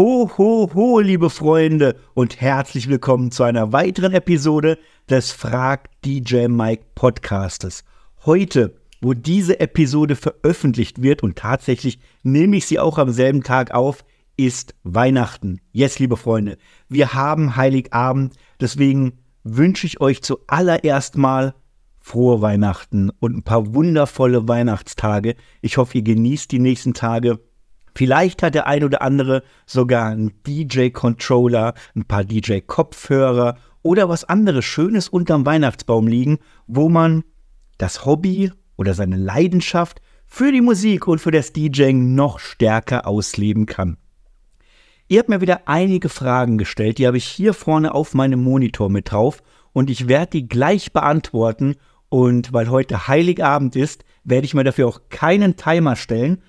Ho, ho, ho, liebe Freunde und herzlich willkommen zu einer weiteren Episode des Frag DJ Mike Podcastes. Heute, wo diese Episode veröffentlicht wird und tatsächlich nehme ich sie auch am selben Tag auf, ist Weihnachten. Yes, liebe Freunde, wir haben Heiligabend, deswegen wünsche ich euch zuallererst mal frohe Weihnachten und ein paar wundervolle Weihnachtstage. Ich hoffe, ihr genießt die nächsten Tage Vielleicht hat der ein oder andere sogar einen DJ-Controller, ein paar DJ-Kopfhörer oder was anderes Schönes unterm Weihnachtsbaum liegen, wo man das Hobby oder seine Leidenschaft für die Musik und für das DJing noch stärker ausleben kann. Ihr habt mir wieder einige Fragen gestellt, die habe ich hier vorne auf meinem Monitor mit drauf und ich werde die gleich beantworten und weil heute Heiligabend ist, werde ich mir dafür auch keinen Timer stellen.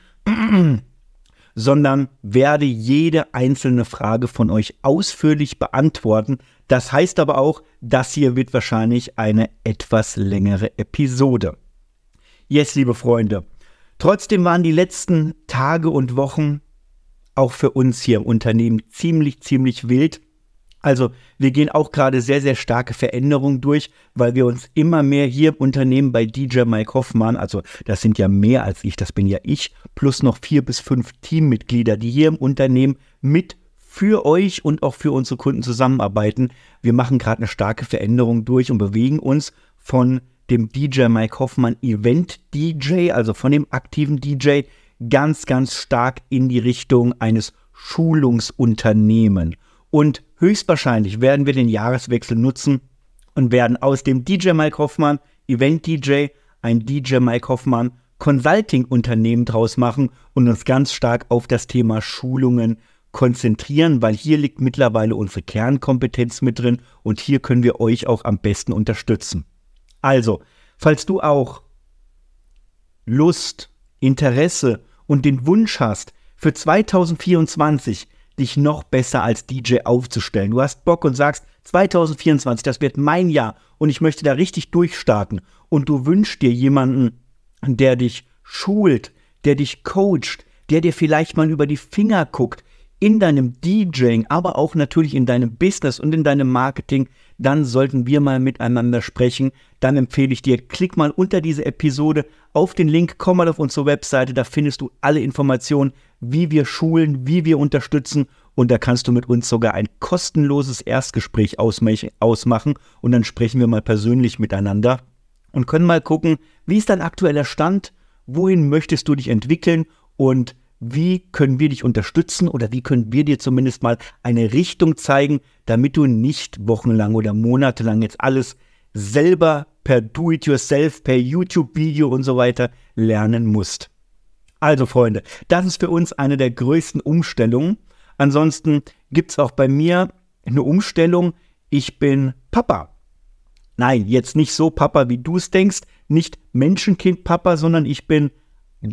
Sondern werde jede einzelne Frage von euch ausführlich beantworten. Das heißt aber auch, das hier wird wahrscheinlich eine etwas längere Episode. Yes, liebe Freunde. Trotzdem waren die letzten Tage und Wochen auch für uns hier im Unternehmen ziemlich, ziemlich wild. Also wir gehen auch gerade sehr, sehr starke Veränderungen durch, weil wir uns immer mehr hier im Unternehmen bei DJ Mike Hoffmann, also das sind ja mehr als ich, das bin ja ich, plus noch vier bis fünf Teammitglieder, die hier im Unternehmen mit für euch und auch für unsere Kunden zusammenarbeiten. Wir machen gerade eine starke Veränderung durch und bewegen uns von dem DJ Mike Hoffmann Event DJ, also von dem aktiven DJ, ganz, ganz stark in die Richtung eines Schulungsunternehmen. Und höchstwahrscheinlich werden wir den Jahreswechsel nutzen und werden aus dem DJ Mike Hoffmann Event DJ ein DJ Mike Hoffmann Consulting Unternehmen draus machen und uns ganz stark auf das Thema Schulungen konzentrieren, weil hier liegt mittlerweile unsere Kernkompetenz mit drin und hier können wir euch auch am besten unterstützen. Also, falls du auch Lust, Interesse und den Wunsch hast, für 2024 dich noch besser als DJ aufzustellen. Du hast Bock und sagst, 2024, das wird mein Jahr und ich möchte da richtig durchstarten. Und du wünschst dir jemanden, der dich schult, der dich coacht, der dir vielleicht mal über die Finger guckt, in deinem DJing, aber auch natürlich in deinem Business und in deinem Marketing, dann sollten wir mal miteinander sprechen. Dann empfehle ich dir, klick mal unter diese Episode auf den Link, komm mal auf unsere Webseite, da findest du alle Informationen, wie wir schulen, wie wir unterstützen. Und da kannst du mit uns sogar ein kostenloses Erstgespräch ausmachen. Und dann sprechen wir mal persönlich miteinander und können mal gucken, wie ist dein aktueller Stand, wohin möchtest du dich entwickeln? Und wie können wir dich unterstützen? Oder wie können wir dir zumindest mal eine Richtung zeigen, damit du nicht wochenlang oder monatelang jetzt alles selber per Do-it-yourself, per YouTube-Video und so weiter lernen musst. Also Freunde, das ist für uns eine der größten Umstellungen. Ansonsten gibt es auch bei mir eine Umstellung. Ich bin Papa. Nein, jetzt nicht so Papa, wie du es denkst, nicht Menschenkind-Papa, sondern ich bin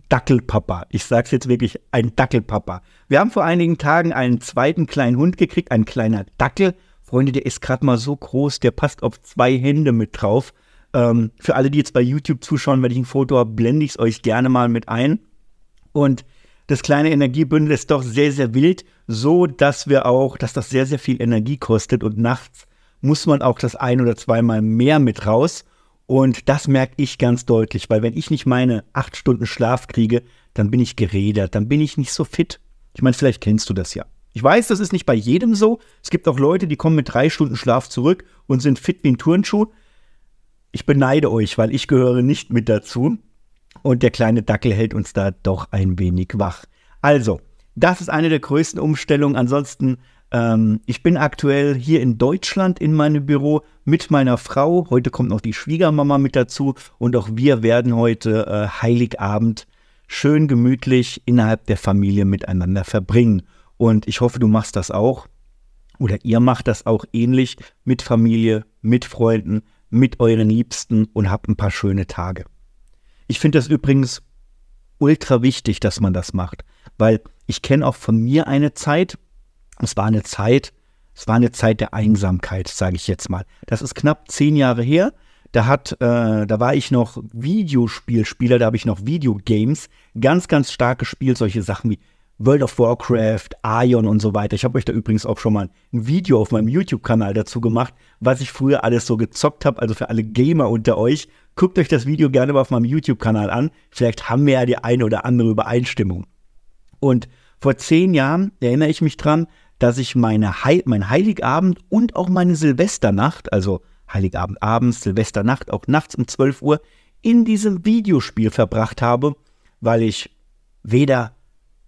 Dackelpapa. Ich sag's jetzt wirklich, ein Dackelpapa. Wir haben vor einigen Tagen einen zweiten kleinen Hund gekriegt, ein kleiner Dackel. Freunde, der ist gerade mal so groß, der passt auf zwei Hände mit drauf. Ähm, für alle, die jetzt bei YouTube zuschauen, wenn ich ein Foto habe, blende ich es euch gerne mal mit ein. Und das kleine Energiebündel ist doch sehr, sehr wild, so dass wir auch, dass das sehr, sehr viel Energie kostet und nachts muss man auch das ein oder zweimal mehr mit raus. Und das merke ich ganz deutlich, weil wenn ich nicht meine acht Stunden Schlaf kriege, dann bin ich geredert, dann bin ich nicht so fit. Ich meine, vielleicht kennst du das ja. Ich weiß, das ist nicht bei jedem so. Es gibt auch Leute, die kommen mit drei Stunden Schlaf zurück und sind fit wie ein Turnschuh. Ich beneide euch, weil ich gehöre nicht mit dazu. Und der kleine Dackel hält uns da doch ein wenig wach. Also, das ist eine der größten Umstellungen. Ansonsten ähm, ich bin aktuell hier in Deutschland in meinem Büro mit meiner Frau. Heute kommt noch die Schwiegermama mit dazu und auch wir werden heute äh, Heiligabend schön gemütlich innerhalb der Familie miteinander verbringen. Und ich hoffe, du machst das auch oder ihr macht das auch ähnlich mit Familie, mit Freunden, mit euren Liebsten und habt ein paar schöne Tage. Ich finde das übrigens ultra wichtig, dass man das macht, weil ich kenne auch von mir eine Zeit, es war eine Zeit, es war eine Zeit der Einsamkeit, sage ich jetzt mal. Das ist knapp zehn Jahre her. Da hat, äh, da war ich noch Videospielspieler, da habe ich noch Videogames ganz, ganz stark gespielt, solche Sachen wie World of Warcraft, Ion und so weiter. Ich habe euch da übrigens auch schon mal ein Video auf meinem YouTube-Kanal dazu gemacht, was ich früher alles so gezockt habe. Also für alle Gamer unter euch, guckt euch das Video gerne mal auf meinem YouTube-Kanal an. Vielleicht haben wir ja die eine oder andere Übereinstimmung. Und vor zehn Jahren erinnere ich mich dran, dass ich meine Heil mein Heiligabend und auch meine Silvesternacht, also Heiligabend abends, Silvesternacht, auch nachts um 12 Uhr, in diesem Videospiel verbracht habe, weil ich weder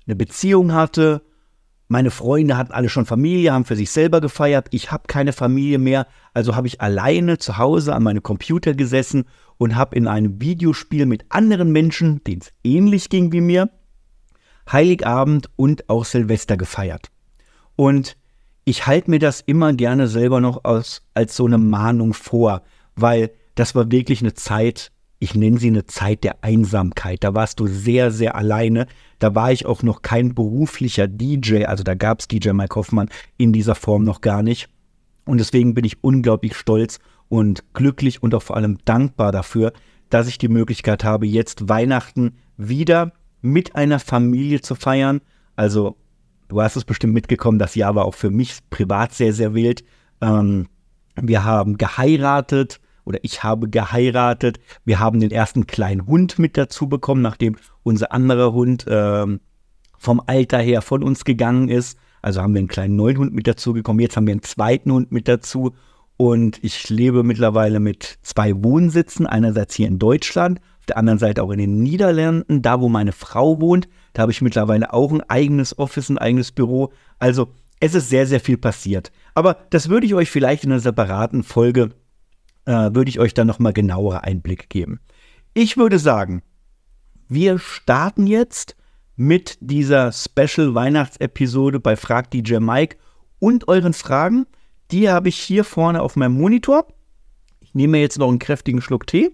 eine Beziehung hatte. Meine Freunde hatten alle schon Familie, haben für sich selber gefeiert. Ich habe keine Familie mehr, also habe ich alleine zu Hause an meinem Computer gesessen und habe in einem Videospiel mit anderen Menschen, denen es ähnlich ging wie mir, Heiligabend und auch Silvester gefeiert. Und ich halte mir das immer gerne selber noch als, als so eine Mahnung vor, weil das war wirklich eine Zeit, ich nenne sie eine Zeit der Einsamkeit. Da warst du sehr, sehr alleine. Da war ich auch noch kein beruflicher DJ, also da gab es DJ Mike Hoffmann in dieser Form noch gar nicht. Und deswegen bin ich unglaublich stolz und glücklich und auch vor allem dankbar dafür, dass ich die Möglichkeit habe, jetzt Weihnachten wieder mit einer Familie zu feiern. Also, du hast es bestimmt mitgekommen, das Jahr war auch für mich privat sehr, sehr wild. Ähm, wir haben geheiratet oder ich habe geheiratet. Wir haben den ersten kleinen Hund mit dazu bekommen, nachdem unser anderer Hund ähm, vom Alter her von uns gegangen ist. Also haben wir einen kleinen neuen Hund mit dazu bekommen. Jetzt haben wir einen zweiten Hund mit dazu. Und ich lebe mittlerweile mit zwei Wohnsitzen. Einerseits hier in Deutschland, auf der anderen Seite auch in den Niederlanden, da wo meine Frau wohnt. Da habe ich mittlerweile auch ein eigenes Office, ein eigenes Büro. Also es ist sehr, sehr viel passiert. Aber das würde ich euch vielleicht in einer separaten Folge äh, würde ich euch dann nochmal genauere Einblicke geben. Ich würde sagen, wir starten jetzt mit dieser Special Weihnachtsepisode bei Frag DJ Mike und euren Fragen. Die habe ich hier vorne auf meinem Monitor. Ich nehme jetzt noch einen kräftigen Schluck Tee.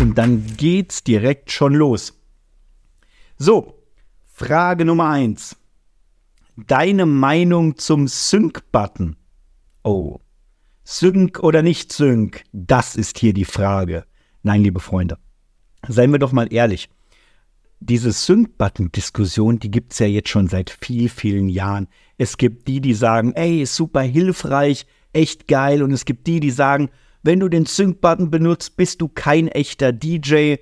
Und dann geht's direkt schon los. So, Frage Nummer 1 deine Meinung zum Sync-Button? Oh, Sync oder nicht Sync? Das ist hier die Frage. Nein, liebe Freunde, seien wir doch mal ehrlich. Diese Sync-Button-Diskussion, die gibt es ja jetzt schon seit viel, vielen Jahren. Es gibt die, die sagen, ey, ist super hilfreich, echt geil. Und es gibt die, die sagen, wenn du den Sync-Button benutzt, bist du kein echter DJ.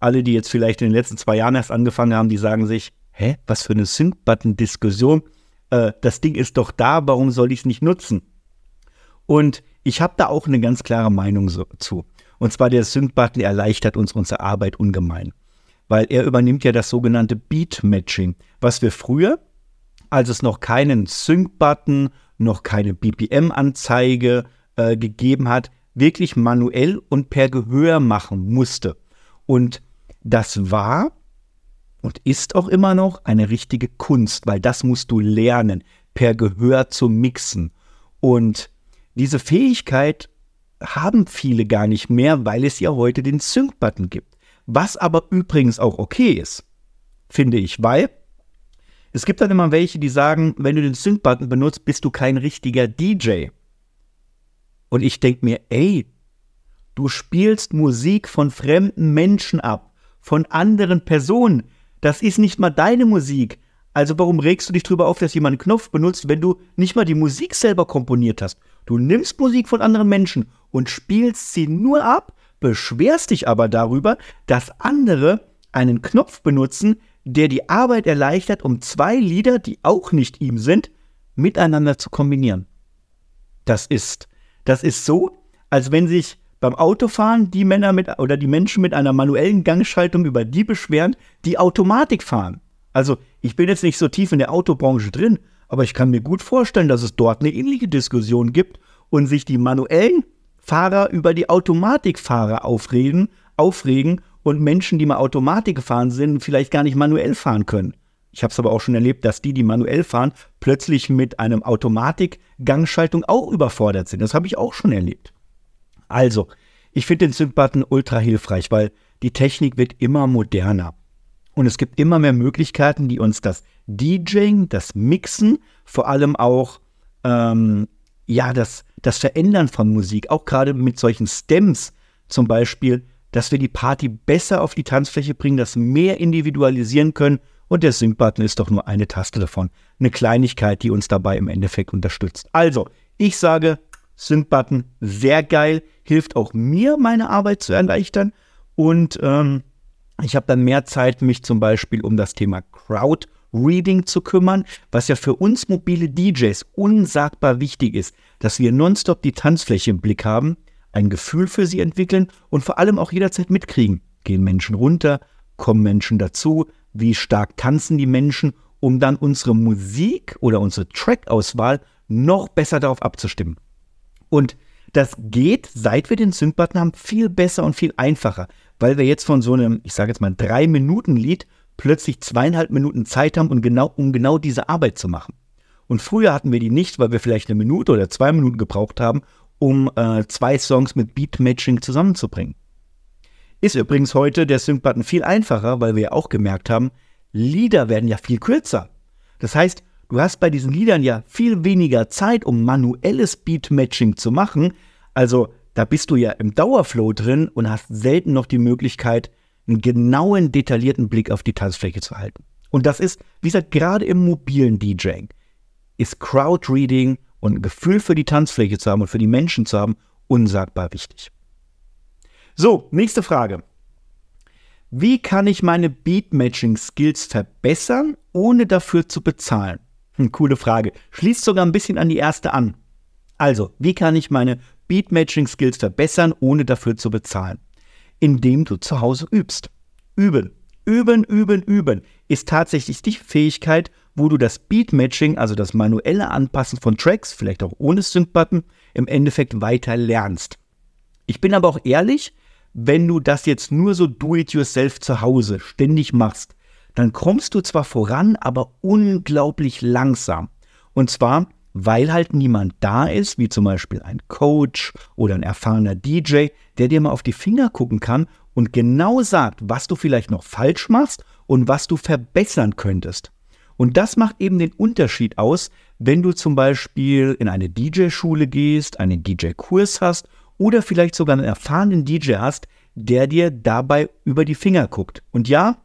Alle, die jetzt vielleicht in den letzten zwei Jahren erst angefangen haben, die sagen sich, hä, was für eine Sync-Button-Diskussion? Äh, das Ding ist doch da, warum soll ich es nicht nutzen? Und ich habe da auch eine ganz klare Meinung so, zu. Und zwar der Sync-Button erleichtert uns unsere Arbeit ungemein. Weil er übernimmt ja das sogenannte Beat-Matching, was wir früher, als es noch keinen Sync-Button, noch keine BPM-Anzeige äh, gegeben hat, wirklich manuell und per Gehör machen musste. Und das war und ist auch immer noch eine richtige Kunst, weil das musst du lernen, per Gehör zu mixen. Und diese Fähigkeit haben viele gar nicht mehr, weil es ja heute den Sync-Button gibt. Was aber übrigens auch okay ist, finde ich, weil es gibt dann immer welche, die sagen, wenn du den Sync-Button benutzt, bist du kein richtiger DJ. Und ich denke mir, ey, du spielst Musik von fremden Menschen ab, von anderen Personen. Das ist nicht mal deine Musik. Also warum regst du dich darüber auf, dass jemand einen Knopf benutzt, wenn du nicht mal die Musik selber komponiert hast? Du nimmst Musik von anderen Menschen und spielst sie nur ab, beschwerst dich aber darüber, dass andere einen Knopf benutzen, der die Arbeit erleichtert, um zwei Lieder, die auch nicht ihm sind, miteinander zu kombinieren. Das ist, das ist so, als wenn sich beim Autofahren die Männer mit oder die Menschen mit einer manuellen Gangschaltung über die beschweren, die Automatik fahren. Also, ich bin jetzt nicht so tief in der Autobranche drin, aber ich kann mir gut vorstellen, dass es dort eine ähnliche Diskussion gibt und sich die manuellen Fahrer über die Automatikfahrer aufregen, aufregen und Menschen, die mal Automatik gefahren sind, vielleicht gar nicht manuell fahren können. Ich habe es aber auch schon erlebt, dass die, die manuell fahren, plötzlich mit einem Automatik-Gangschaltung auch überfordert sind. Das habe ich auch schon erlebt. Also, ich finde den Sync-Button ultra hilfreich, weil die Technik wird immer moderner. Und es gibt immer mehr Möglichkeiten, die uns das DJing, das Mixen, vor allem auch ähm, ja, das, das Verändern von Musik, auch gerade mit solchen Stems zum Beispiel, dass wir die Party besser auf die Tanzfläche bringen, das mehr individualisieren können und der Sync-Button ist doch nur eine Taste davon. Eine Kleinigkeit, die uns dabei im Endeffekt unterstützt. Also, ich sage, Sync-Button sehr geil, hilft auch mir, meine Arbeit zu erleichtern und ähm, ich habe dann mehr Zeit, mich zum Beispiel um das Thema Crowd Reading zu kümmern, was ja für uns mobile DJs unsagbar wichtig ist, dass wir nonstop die Tanzfläche im Blick haben, ein Gefühl für sie entwickeln und vor allem auch jederzeit mitkriegen. Gehen Menschen runter, kommen Menschen dazu, wie stark tanzen die Menschen, um dann unsere Musik oder unsere Track-Auswahl noch besser darauf abzustimmen. Und das geht, seit wir den Sync-Button haben, viel besser und viel einfacher, weil wir jetzt von so einem, ich sage jetzt mal, drei Minuten Lied plötzlich zweieinhalb Minuten Zeit haben, um genau, um genau diese Arbeit zu machen. Und früher hatten wir die nicht, weil wir vielleicht eine Minute oder zwei Minuten gebraucht haben, um äh, zwei Songs mit Beat-Matching zusammenzubringen. Ist übrigens heute der Sync-Button viel einfacher, weil wir ja auch gemerkt haben, Lieder werden ja viel kürzer. Das heißt, du hast bei diesen Liedern ja viel weniger Zeit, um manuelles Beat-Matching zu machen. Also da bist du ja im Dauerflow drin und hast selten noch die Möglichkeit, einen genauen, detaillierten Blick auf die Tanzfläche zu halten. Und das ist, wie gesagt, gerade im mobilen DJing, ist Crowdreading und ein Gefühl für die Tanzfläche zu haben und für die Menschen zu haben, unsagbar wichtig. So, nächste Frage. Wie kann ich meine Beatmatching-Skills verbessern, ohne dafür zu bezahlen? Hm, coole Frage. Schließt sogar ein bisschen an die erste an. Also, wie kann ich meine Beatmatching-Skills verbessern, ohne dafür zu bezahlen? Indem du zu Hause übst. Üben. Üben, üben, üben ist tatsächlich die Fähigkeit, wo du das Beatmatching, also das manuelle Anpassen von Tracks, vielleicht auch ohne Sync-Button, im Endeffekt weiter lernst. Ich bin aber auch ehrlich, wenn du das jetzt nur so do-it-yourself zu Hause ständig machst, dann kommst du zwar voran, aber unglaublich langsam. Und zwar, weil halt niemand da ist, wie zum Beispiel ein Coach oder ein erfahrener DJ, der dir mal auf die Finger gucken kann und genau sagt, was du vielleicht noch falsch machst und was du verbessern könntest. Und das macht eben den Unterschied aus, wenn du zum Beispiel in eine DJ-Schule gehst, einen DJ-Kurs hast oder vielleicht sogar einen erfahrenen DJ hast, der dir dabei über die Finger guckt. Und ja,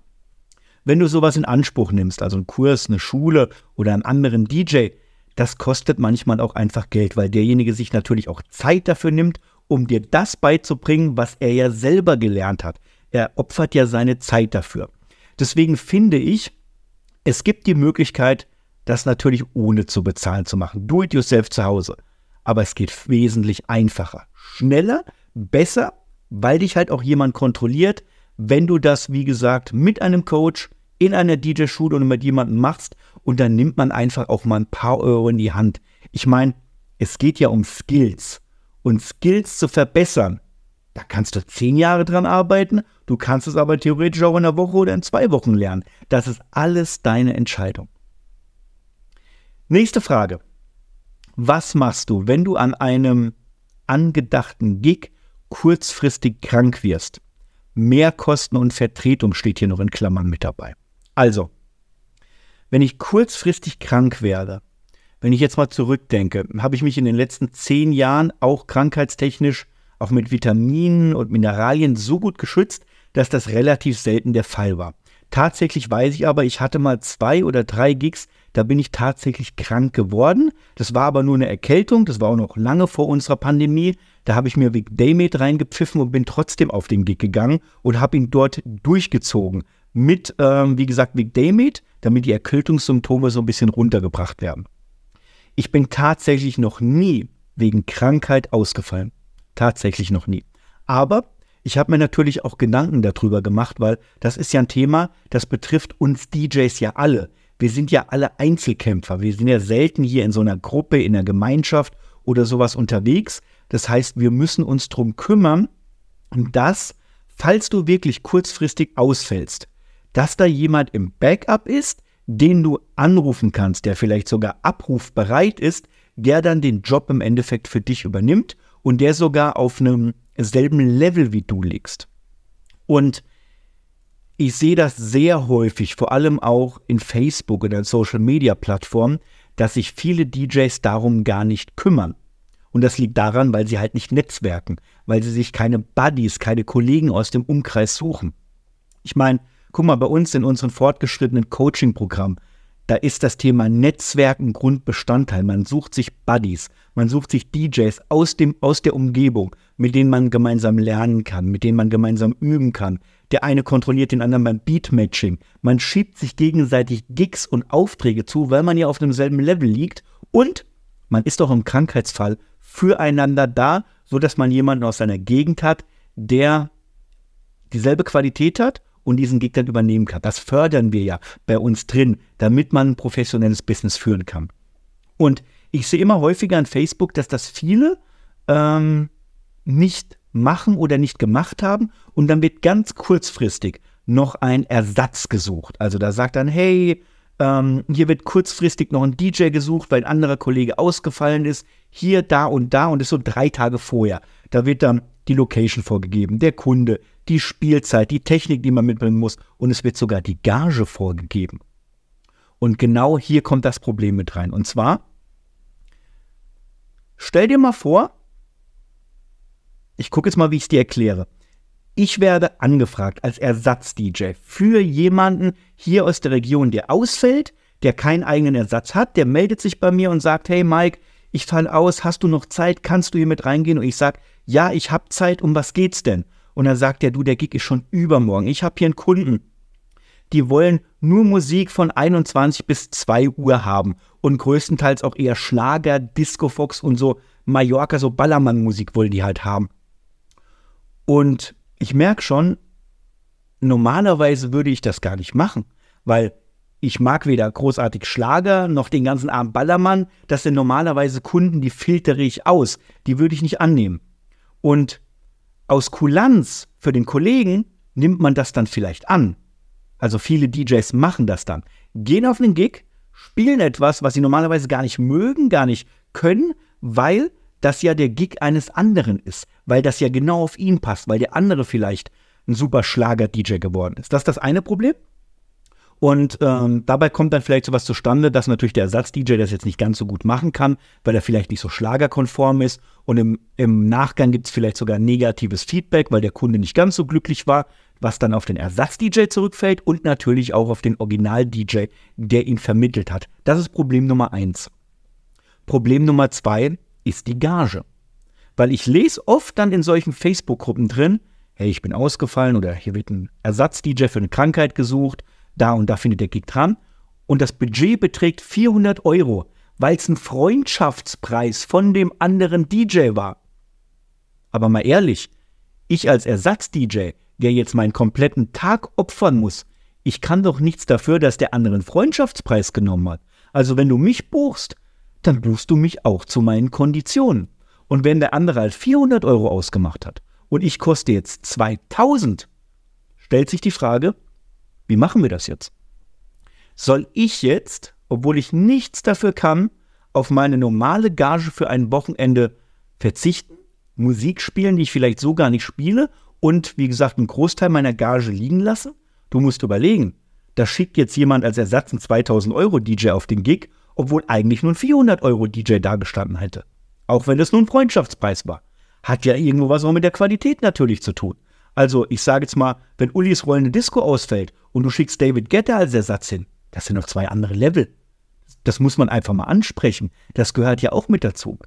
wenn du sowas in Anspruch nimmst, also einen Kurs, eine Schule oder einen anderen DJ, das kostet manchmal auch einfach Geld, weil derjenige sich natürlich auch Zeit dafür nimmt, um dir das beizubringen, was er ja selber gelernt hat. Er opfert ja seine Zeit dafür. Deswegen finde ich, es gibt die Möglichkeit, das natürlich ohne zu bezahlen zu machen. Do it yourself zu Hause. Aber es geht wesentlich einfacher, schneller, besser, weil dich halt auch jemand kontrolliert, wenn du das, wie gesagt, mit einem Coach in einer DJ-Schule und mit jemandem machst und dann nimmt man einfach auch mal ein paar Euro in die Hand. Ich meine, es geht ja um Skills und Skills zu verbessern. Da kannst du zehn Jahre dran arbeiten Du kannst es aber theoretisch auch in einer Woche oder in zwei Wochen lernen. Das ist alles deine Entscheidung. Nächste Frage. Was machst du, wenn du an einem angedachten Gig kurzfristig krank wirst? Mehrkosten und Vertretung steht hier noch in Klammern mit dabei. Also, wenn ich kurzfristig krank werde, wenn ich jetzt mal zurückdenke, habe ich mich in den letzten zehn Jahren auch krankheitstechnisch, auch mit Vitaminen und Mineralien so gut geschützt, dass das relativ selten der Fall war. Tatsächlich weiß ich aber, ich hatte mal zwei oder drei Gigs, da bin ich tatsächlich krank geworden. Das war aber nur eine Erkältung, das war auch noch lange vor unserer Pandemie. Da habe ich mir Vic Daymate reingepfiffen und bin trotzdem auf den Gig gegangen und habe ihn dort durchgezogen. Mit, ähm, wie gesagt, Vic Daymate, damit die Erkältungssymptome so ein bisschen runtergebracht werden. Ich bin tatsächlich noch nie wegen Krankheit ausgefallen. Tatsächlich noch nie. Aber ich habe mir natürlich auch Gedanken darüber gemacht, weil das ist ja ein Thema, das betrifft uns DJs ja alle. Wir sind ja alle Einzelkämpfer. Wir sind ja selten hier in so einer Gruppe, in einer Gemeinschaft oder sowas unterwegs. Das heißt, wir müssen uns darum kümmern, dass, falls du wirklich kurzfristig ausfällst, dass da jemand im Backup ist, den du anrufen kannst, der vielleicht sogar abrufbereit ist, der dann den Job im Endeffekt für dich übernimmt und der sogar auf einem selben Level wie du liegst. Und ich sehe das sehr häufig, vor allem auch in Facebook oder Social Media Plattformen, dass sich viele DJs darum gar nicht kümmern. Und das liegt daran, weil sie halt nicht netzwerken, weil sie sich keine Buddies, keine Kollegen aus dem Umkreis suchen. Ich meine, guck mal, bei uns in unserem fortgeschrittenen Coaching-Programm, da ist das Thema Netzwerken Grundbestandteil. Man sucht sich Buddies, man sucht sich DJs aus, dem, aus der Umgebung, mit denen man gemeinsam lernen kann, mit denen man gemeinsam üben kann. Der eine kontrolliert den anderen beim Beatmatching. Man schiebt sich gegenseitig Gigs und Aufträge zu, weil man ja auf demselben Level liegt. Und man ist auch im Krankheitsfall füreinander da, sodass man jemanden aus seiner Gegend hat, der dieselbe Qualität hat und diesen dann übernehmen kann. Das fördern wir ja bei uns drin, damit man ein professionelles Business führen kann. Und ich sehe immer häufiger an Facebook, dass das viele ähm, nicht machen oder nicht gemacht haben und dann wird ganz kurzfristig noch ein Ersatz gesucht. Also da sagt dann, hey, ähm, hier wird kurzfristig noch ein DJ gesucht, weil ein anderer Kollege ausgefallen ist. Hier, da und da und das ist so drei Tage vorher. Da wird dann die Location vorgegeben, der Kunde, die Spielzeit, die Technik, die man mitbringen muss und es wird sogar die Gage vorgegeben. Und genau hier kommt das Problem mit rein. Und zwar, stell dir mal vor, ich gucke jetzt mal, wie ich es dir erkläre. Ich werde angefragt als Ersatz-DJ für jemanden hier aus der Region, der ausfällt, der keinen eigenen Ersatz hat, der meldet sich bei mir und sagt, hey Mike, ich falle aus, hast du noch Zeit, kannst du hier mit reingehen? Und ich sage, ja, ich habe Zeit, um was geht's denn? Und dann sagt er, du, der Gig ist schon übermorgen. Ich habe hier einen Kunden. Die wollen nur Musik von 21 bis 2 Uhr haben und größtenteils auch eher Schlager, Disco Fox und so Mallorca, so Ballermann-Musik wollen die halt haben. Und ich merke schon, normalerweise würde ich das gar nicht machen, weil ich mag weder großartig Schlager noch den ganzen Abend Ballermann. Das sind normalerweise Kunden, die filtere ich aus. Die würde ich nicht annehmen. Und aus Kulanz für den Kollegen nimmt man das dann vielleicht an. Also viele DJs machen das dann. Gehen auf einen Gig, spielen etwas, was sie normalerweise gar nicht mögen, gar nicht können, weil das ja der Gig eines anderen ist, weil das ja genau auf ihn passt, weil der andere vielleicht ein super Schlager-DJ geworden ist. Das ist das eine Problem. Und ähm, dabei kommt dann vielleicht sowas zustande, dass natürlich der Ersatz-DJ das jetzt nicht ganz so gut machen kann, weil er vielleicht nicht so schlagerkonform ist. Und im, im Nachgang gibt es vielleicht sogar negatives Feedback, weil der Kunde nicht ganz so glücklich war, was dann auf den Ersatz-DJ zurückfällt und natürlich auch auf den Original-DJ, der ihn vermittelt hat. Das ist Problem Nummer eins. Problem Nummer zwei ist die Gage. Weil ich lese oft dann in solchen Facebook-Gruppen drin, hey, ich bin ausgefallen oder hier wird ein Ersatz-DJ für eine Krankheit gesucht da und da findet der Gig dran. Und das Budget beträgt 400 Euro, weil es ein Freundschaftspreis von dem anderen DJ war. Aber mal ehrlich, ich als Ersatz-DJ, der jetzt meinen kompletten Tag opfern muss, ich kann doch nichts dafür, dass der andere einen Freundschaftspreis genommen hat. Also wenn du mich buchst, dann buchst du mich auch zu meinen Konditionen. Und wenn der andere halt 400 Euro ausgemacht hat und ich koste jetzt 2000, stellt sich die Frage, wie machen wir das jetzt? Soll ich jetzt, obwohl ich nichts dafür kann, auf meine normale Gage für ein Wochenende verzichten, Musik spielen, die ich vielleicht so gar nicht spiele und wie gesagt einen Großteil meiner Gage liegen lassen? Du musst überlegen, da schickt jetzt jemand als Ersatz einen 2000 Euro DJ auf den Gig, obwohl eigentlich nur ein 400 Euro DJ dagestanden hätte. Auch wenn es nur ein Freundschaftspreis war. Hat ja irgendwo was auch mit der Qualität natürlich zu tun. Also ich sage jetzt mal, wenn Ullis rollende Disco ausfällt und du schickst David Guetta als Ersatz hin, das sind noch zwei andere Level. Das muss man einfach mal ansprechen. Das gehört ja auch mit dazu.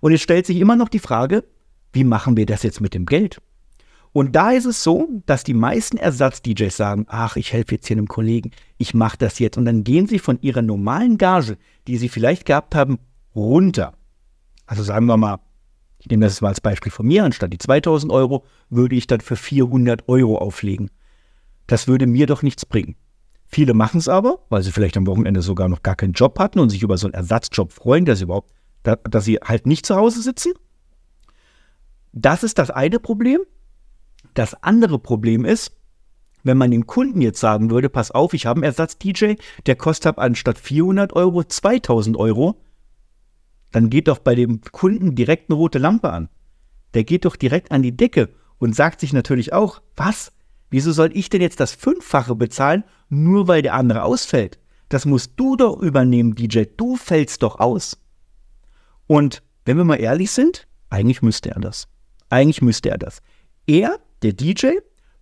Und jetzt stellt sich immer noch die Frage, wie machen wir das jetzt mit dem Geld? Und da ist es so, dass die meisten Ersatz-DJs sagen, ach, ich helfe jetzt hier einem Kollegen, ich mache das jetzt. Und dann gehen sie von ihrer normalen Gage, die sie vielleicht gehabt haben, runter. Also sagen wir mal ich nehme das mal als Beispiel von mir, anstatt die 2000 Euro würde ich dann für 400 Euro auflegen. Das würde mir doch nichts bringen. Viele machen es aber, weil sie vielleicht am Wochenende sogar noch gar keinen Job hatten und sich über so einen Ersatzjob freuen, dass sie überhaupt, dass sie halt nicht zu Hause sitzen. Das ist das eine Problem. Das andere Problem ist, wenn man dem Kunden jetzt sagen würde, pass auf, ich habe einen Ersatz-DJ, der kostet anstatt 400 Euro 2000 Euro, dann geht doch bei dem Kunden direkt eine rote Lampe an. Der geht doch direkt an die Decke und sagt sich natürlich auch, was? Wieso soll ich denn jetzt das Fünffache bezahlen, nur weil der andere ausfällt? Das musst du doch übernehmen, DJ. Du fällst doch aus. Und wenn wir mal ehrlich sind, eigentlich müsste er das. Eigentlich müsste er das. Er, der DJ,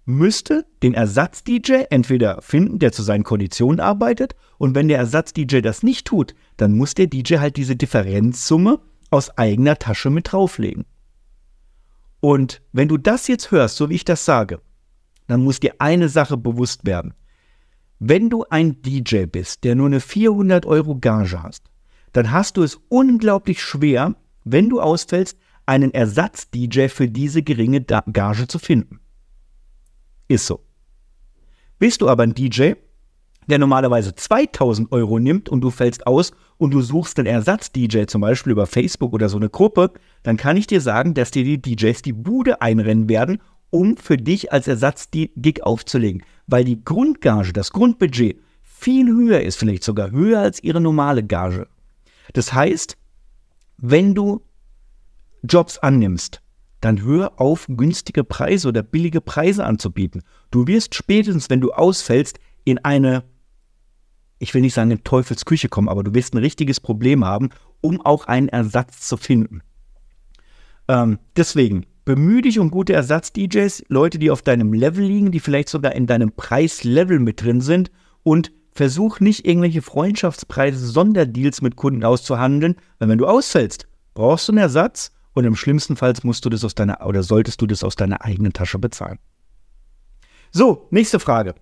müsste den Ersatz-DJ entweder finden, der zu seinen Konditionen arbeitet, und wenn der Ersatz-DJ das nicht tut, dann muss der DJ halt diese Differenzsumme aus eigener Tasche mit drauflegen. Und wenn du das jetzt hörst, so wie ich das sage, dann muss dir eine Sache bewusst werden. Wenn du ein DJ bist, der nur eine 400 Euro Gage hast, dann hast du es unglaublich schwer, wenn du ausfällst, einen Ersatz-DJ für diese geringe Gage zu finden. Ist so. Bist du aber ein DJ, der normalerweise 2000 Euro nimmt und du fällst aus und du suchst einen Ersatz-DJ, zum Beispiel über Facebook oder so eine Gruppe, dann kann ich dir sagen, dass dir die DJs die Bude einrennen werden, um für dich als Ersatz-Gig aufzulegen. Weil die Grundgage, das Grundbudget viel höher ist, vielleicht sogar höher als ihre normale Gage. Das heißt, wenn du Jobs annimmst, dann hör auf, günstige Preise oder billige Preise anzubieten. Du wirst spätestens, wenn du ausfällst, in eine, ich will nicht sagen in Teufelsküche kommen, aber du wirst ein richtiges Problem haben, um auch einen Ersatz zu finden. Ähm, deswegen, bemühe dich um gute Ersatz-DJs, Leute, die auf deinem Level liegen, die vielleicht sogar in deinem Preislevel mit drin sind und versuch nicht irgendwelche Freundschaftspreise, Sonderdeals mit Kunden auszuhandeln, weil wenn du ausfällst, brauchst du einen Ersatz und im schlimmsten Fall musst du das aus deiner oder solltest du das aus deiner eigenen Tasche bezahlen. So, nächste Frage.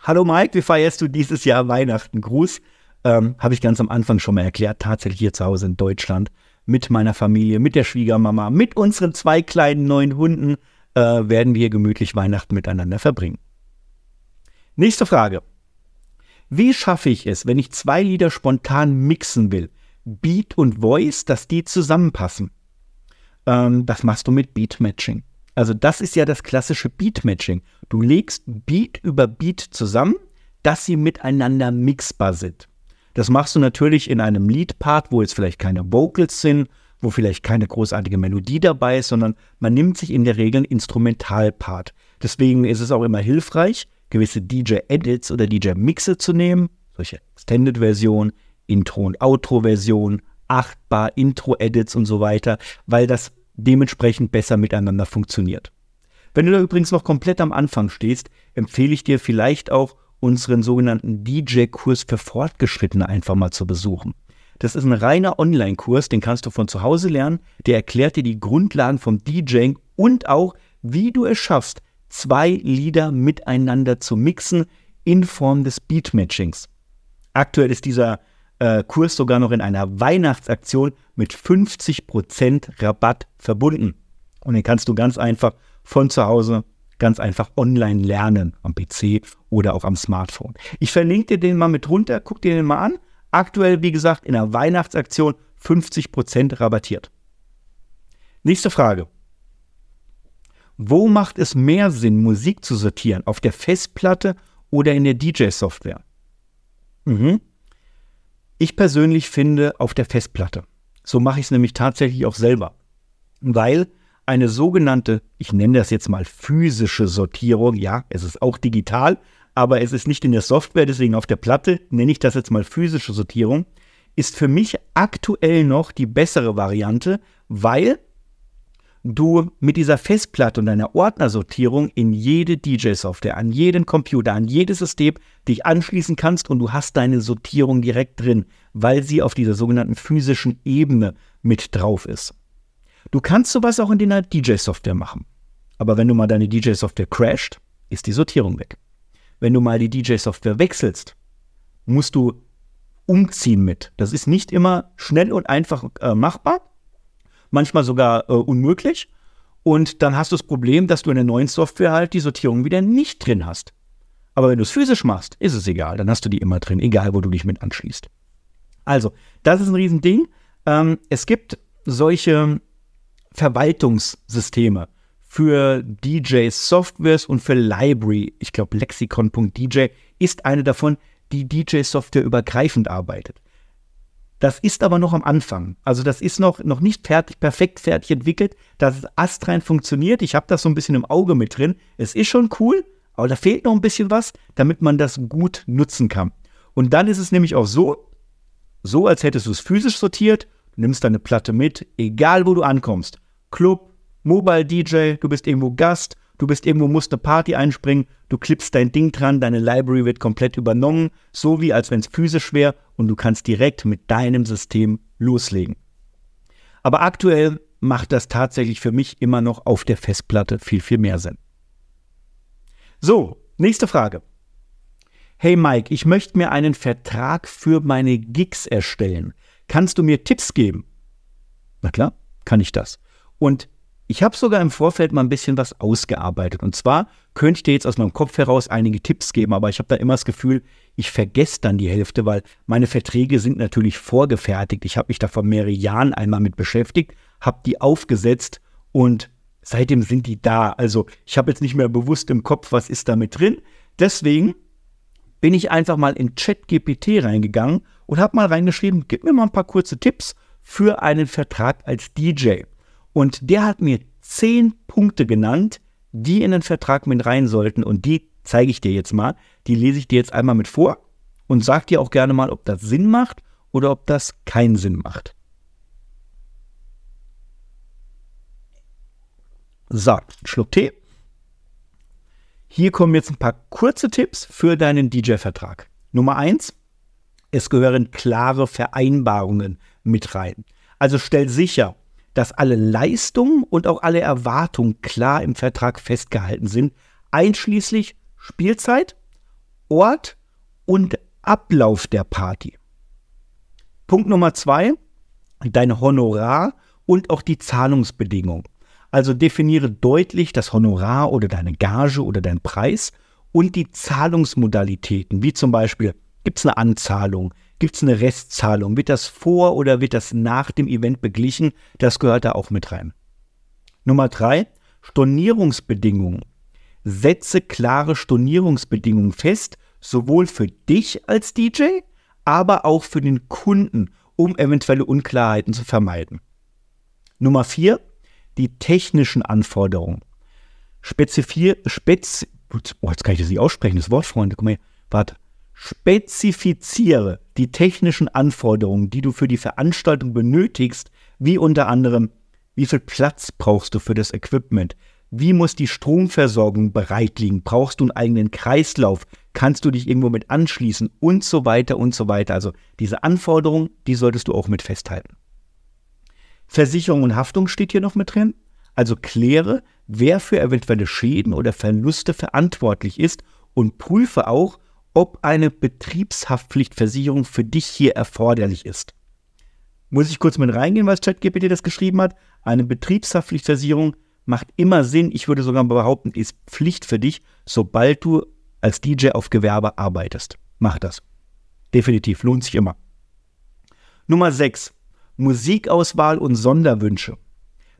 Hallo Mike, wie feierst du dieses Jahr Weihnachten? Gruß. Ähm, Habe ich ganz am Anfang schon mal erklärt, tatsächlich hier zu Hause in Deutschland mit meiner Familie, mit der Schwiegermama, mit unseren zwei kleinen neuen Hunden äh, werden wir gemütlich Weihnachten miteinander verbringen. Nächste Frage. Wie schaffe ich es, wenn ich zwei Lieder spontan mixen will, Beat und Voice, dass die zusammenpassen? Ähm, das machst du mit Beat-Matching. Also das ist ja das klassische Beat-Matching. Du legst Beat über Beat zusammen, dass sie miteinander mixbar sind. Das machst du natürlich in einem Lead-Part, wo jetzt vielleicht keine Vocals sind, wo vielleicht keine großartige Melodie dabei ist, sondern man nimmt sich in der Regel einen Instrumental-Part. Deswegen ist es auch immer hilfreich, gewisse DJ-Edits oder DJ-Mixe zu nehmen, solche Extended-Versionen, Intro- und Outro-Versionen, 8-Bar, Intro-Edits und so weiter, weil das dementsprechend besser miteinander funktioniert. Wenn du da übrigens noch komplett am Anfang stehst, empfehle ich dir vielleicht auch unseren sogenannten DJ-Kurs für Fortgeschrittene einfach mal zu besuchen. Das ist ein reiner Online-Kurs, den kannst du von zu Hause lernen. Der erklärt dir die Grundlagen vom DJing und auch, wie du es schaffst, zwei Lieder miteinander zu mixen in Form des Beat-Matchings. Aktuell ist dieser äh, Kurs sogar noch in einer Weihnachtsaktion mit 50% Rabatt verbunden. Und den kannst du ganz einfach von zu Hause ganz einfach online lernen, am PC oder auch am Smartphone. Ich verlinke dir den mal mit runter, guck dir den mal an. Aktuell, wie gesagt, in der Weihnachtsaktion 50% rabattiert. Nächste Frage. Wo macht es mehr Sinn, Musik zu sortieren? Auf der Festplatte oder in der DJ-Software? Mhm. Ich persönlich finde auf der Festplatte. So mache ich es nämlich tatsächlich auch selber. Weil eine sogenannte, ich nenne das jetzt mal physische Sortierung, ja, es ist auch digital, aber es ist nicht in der Software, deswegen auf der Platte nenne ich das jetzt mal physische Sortierung, ist für mich aktuell noch die bessere Variante, weil du mit dieser Festplatte und deiner Ordnersortierung in jede DJ-Software, an jeden Computer, an jedes System dich anschließen kannst und du hast deine Sortierung direkt drin, weil sie auf dieser sogenannten physischen Ebene mit drauf ist. Du kannst sowas auch in deiner DJ-Software machen. Aber wenn du mal deine DJ-Software crasht, ist die Sortierung weg. Wenn du mal die DJ-Software wechselst, musst du umziehen mit. Das ist nicht immer schnell und einfach äh, machbar, manchmal sogar äh, unmöglich. Und dann hast du das Problem, dass du in der neuen Software halt die Sortierung wieder nicht drin hast. Aber wenn du es physisch machst, ist es egal. Dann hast du die immer drin, egal wo du dich mit anschließt. Also, das ist ein Riesending. Ähm, es gibt solche Verwaltungssysteme für DJ-Softwares und für Library. Ich glaube, lexicon.dj ist eine davon, die DJ-Software übergreifend arbeitet. Das ist aber noch am Anfang. Also das ist noch, noch nicht fertig, perfekt fertig entwickelt, dass es astrein funktioniert. Ich habe das so ein bisschen im Auge mit drin. Es ist schon cool, aber da fehlt noch ein bisschen was, damit man das gut nutzen kann. Und dann ist es nämlich auch so, so als hättest du es physisch sortiert, du nimmst deine Platte mit, egal wo du ankommst. Club, Mobile DJ, du bist irgendwo Gast, du bist irgendwo, musst eine Party einspringen, du klippst dein Ding dran, deine Library wird komplett übernommen, so wie als wenn es physisch wäre und du kannst direkt mit deinem System loslegen. Aber aktuell macht das tatsächlich für mich immer noch auf der Festplatte viel, viel mehr Sinn. So, nächste Frage. Hey Mike, ich möchte mir einen Vertrag für meine Gigs erstellen. Kannst du mir Tipps geben? Na klar, kann ich das. Und ich habe sogar im Vorfeld mal ein bisschen was ausgearbeitet. Und zwar könnte ich dir jetzt aus meinem Kopf heraus einige Tipps geben, aber ich habe da immer das Gefühl, ich vergesse dann die Hälfte, weil meine Verträge sind natürlich vorgefertigt. Ich habe mich da vor mehreren Jahren einmal mit beschäftigt, habe die aufgesetzt und seitdem sind die da. Also ich habe jetzt nicht mehr bewusst im Kopf, was ist da mit drin. Deswegen bin ich einfach mal in ChatGPT reingegangen und habe mal reingeschrieben, gib mir mal ein paar kurze Tipps für einen Vertrag als DJ. Und der hat mir zehn Punkte genannt, die in den Vertrag mit rein sollten. Und die zeige ich dir jetzt mal. Die lese ich dir jetzt einmal mit vor und sag dir auch gerne mal, ob das Sinn macht oder ob das keinen Sinn macht. So, Schluck Tee. Hier kommen jetzt ein paar kurze Tipps für deinen DJ-Vertrag. Nummer eins: Es gehören klare Vereinbarungen mit rein. Also stell sicher, dass alle Leistungen und auch alle Erwartungen klar im Vertrag festgehalten sind, einschließlich Spielzeit, Ort und Ablauf der Party. Punkt Nummer zwei, dein Honorar und auch die Zahlungsbedingungen. Also definiere deutlich das Honorar oder deine Gage oder deinen Preis und die Zahlungsmodalitäten, wie zum Beispiel, gibt es eine Anzahlung, gibt es eine Restzahlung, wird das vor oder wird das nach dem Event beglichen, das gehört da auch mit rein. Nummer drei, Stornierungsbedingungen. Setze klare Stornierungsbedingungen fest, sowohl für dich als DJ, aber auch für den Kunden, um eventuelle Unklarheiten zu vermeiden. Nummer vier, die technischen Anforderungen. Spezifier, spez, oh, jetzt kann ich das nicht aussprechen, das Wort, Freunde, guck mal, hier, warte. Spezifiziere die technischen Anforderungen, die du für die Veranstaltung benötigst, wie unter anderem, wie viel Platz brauchst du für das Equipment? Wie muss die Stromversorgung bereit liegen? Brauchst du einen eigenen Kreislauf? Kannst du dich irgendwo mit anschließen? Und so weiter und so weiter. Also diese Anforderungen, die solltest du auch mit festhalten. Versicherung und Haftung steht hier noch mit drin. Also kläre, wer für eventuelle Schäden oder Verluste verantwortlich ist und prüfe auch, ob eine Betriebshaftpflichtversicherung für dich hier erforderlich ist. Muss ich kurz mit reingehen, was ChatGPT das geschrieben hat? Eine Betriebshaftpflichtversicherung macht immer Sinn. Ich würde sogar behaupten, ist Pflicht für dich, sobald du als DJ auf Gewerbe arbeitest. Mach das. Definitiv, lohnt sich immer. Nummer 6. Musikauswahl und Sonderwünsche.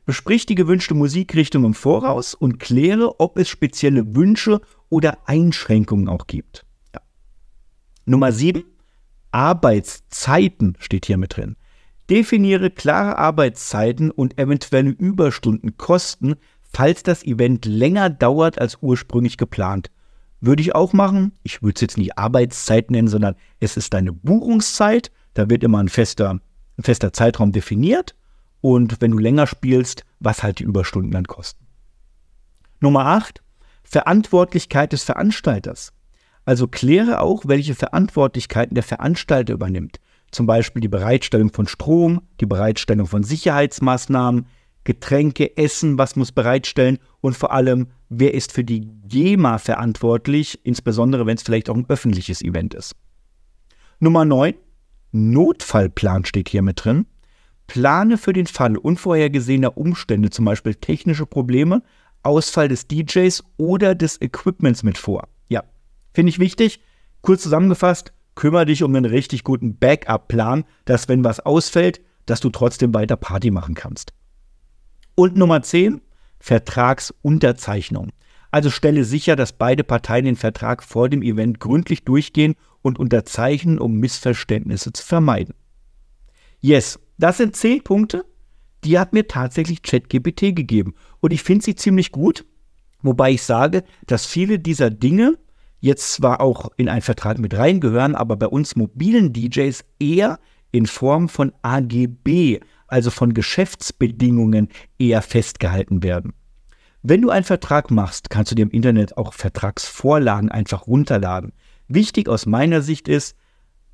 Besprich die gewünschte Musikrichtung im Voraus und kläre, ob es spezielle Wünsche oder Einschränkungen auch gibt. Nummer 7. Arbeitszeiten steht hier mit drin. Definiere klare Arbeitszeiten und eventuelle Überstundenkosten, falls das Event länger dauert als ursprünglich geplant. Würde ich auch machen. Ich würde es jetzt nicht Arbeitszeit nennen, sondern es ist deine Buchungszeit. Da wird immer ein fester ein fester Zeitraum definiert und wenn du länger spielst, was halt die Überstunden dann kosten. Nummer 8. Verantwortlichkeit des Veranstalters. Also kläre auch, welche Verantwortlichkeiten der Veranstalter übernimmt. Zum Beispiel die Bereitstellung von Strom, die Bereitstellung von Sicherheitsmaßnahmen, Getränke, Essen, was muss bereitstellen und vor allem, wer ist für die GEMA verantwortlich, insbesondere wenn es vielleicht auch ein öffentliches Event ist. Nummer 9. Notfallplan steht hier mit drin. Plane für den Fall unvorhergesehener Umstände, zum Beispiel technische Probleme, Ausfall des DJs oder des Equipments mit vor. Finde ich wichtig. Kurz zusammengefasst, kümmere dich um einen richtig guten Backup-Plan, dass wenn was ausfällt, dass du trotzdem weiter Party machen kannst. Und Nummer 10, Vertragsunterzeichnung. Also stelle sicher, dass beide Parteien den Vertrag vor dem Event gründlich durchgehen und unterzeichnen, um Missverständnisse zu vermeiden. Yes, das sind zehn Punkte, die hat mir tatsächlich ChatGPT gegeben. Und ich finde sie ziemlich gut, wobei ich sage, dass viele dieser Dinge jetzt zwar auch in einen Vertrag mit reingehören, aber bei uns mobilen DJs eher in Form von AGB, also von Geschäftsbedingungen, eher festgehalten werden. Wenn du einen Vertrag machst, kannst du dir im Internet auch Vertragsvorlagen einfach runterladen. Wichtig aus meiner Sicht ist,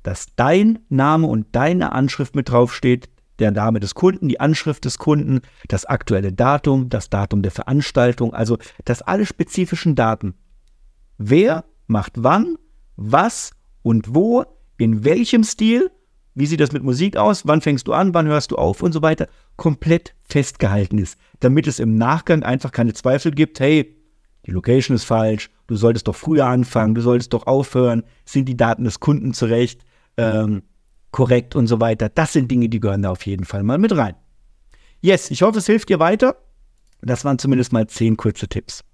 dass dein Name und deine Anschrift mit draufsteht, der Name des Kunden, die Anschrift des Kunden, das aktuelle Datum, das Datum der Veranstaltung, also dass alle spezifischen Daten, wer macht wann, was und wo, in welchem Stil, wie sieht das mit Musik aus, wann fängst du an, wann hörst du auf und so weiter, komplett festgehalten ist, damit es im Nachgang einfach keine Zweifel gibt, hey, die Location ist falsch, du solltest doch früher anfangen, du solltest doch aufhören, sind die Daten des Kunden zurecht, ähm, korrekt und so weiter. Das sind Dinge, die gehören da auf jeden Fall mal mit rein. Yes, ich hoffe, es hilft dir weiter. Das waren zumindest mal zehn kurze Tipps.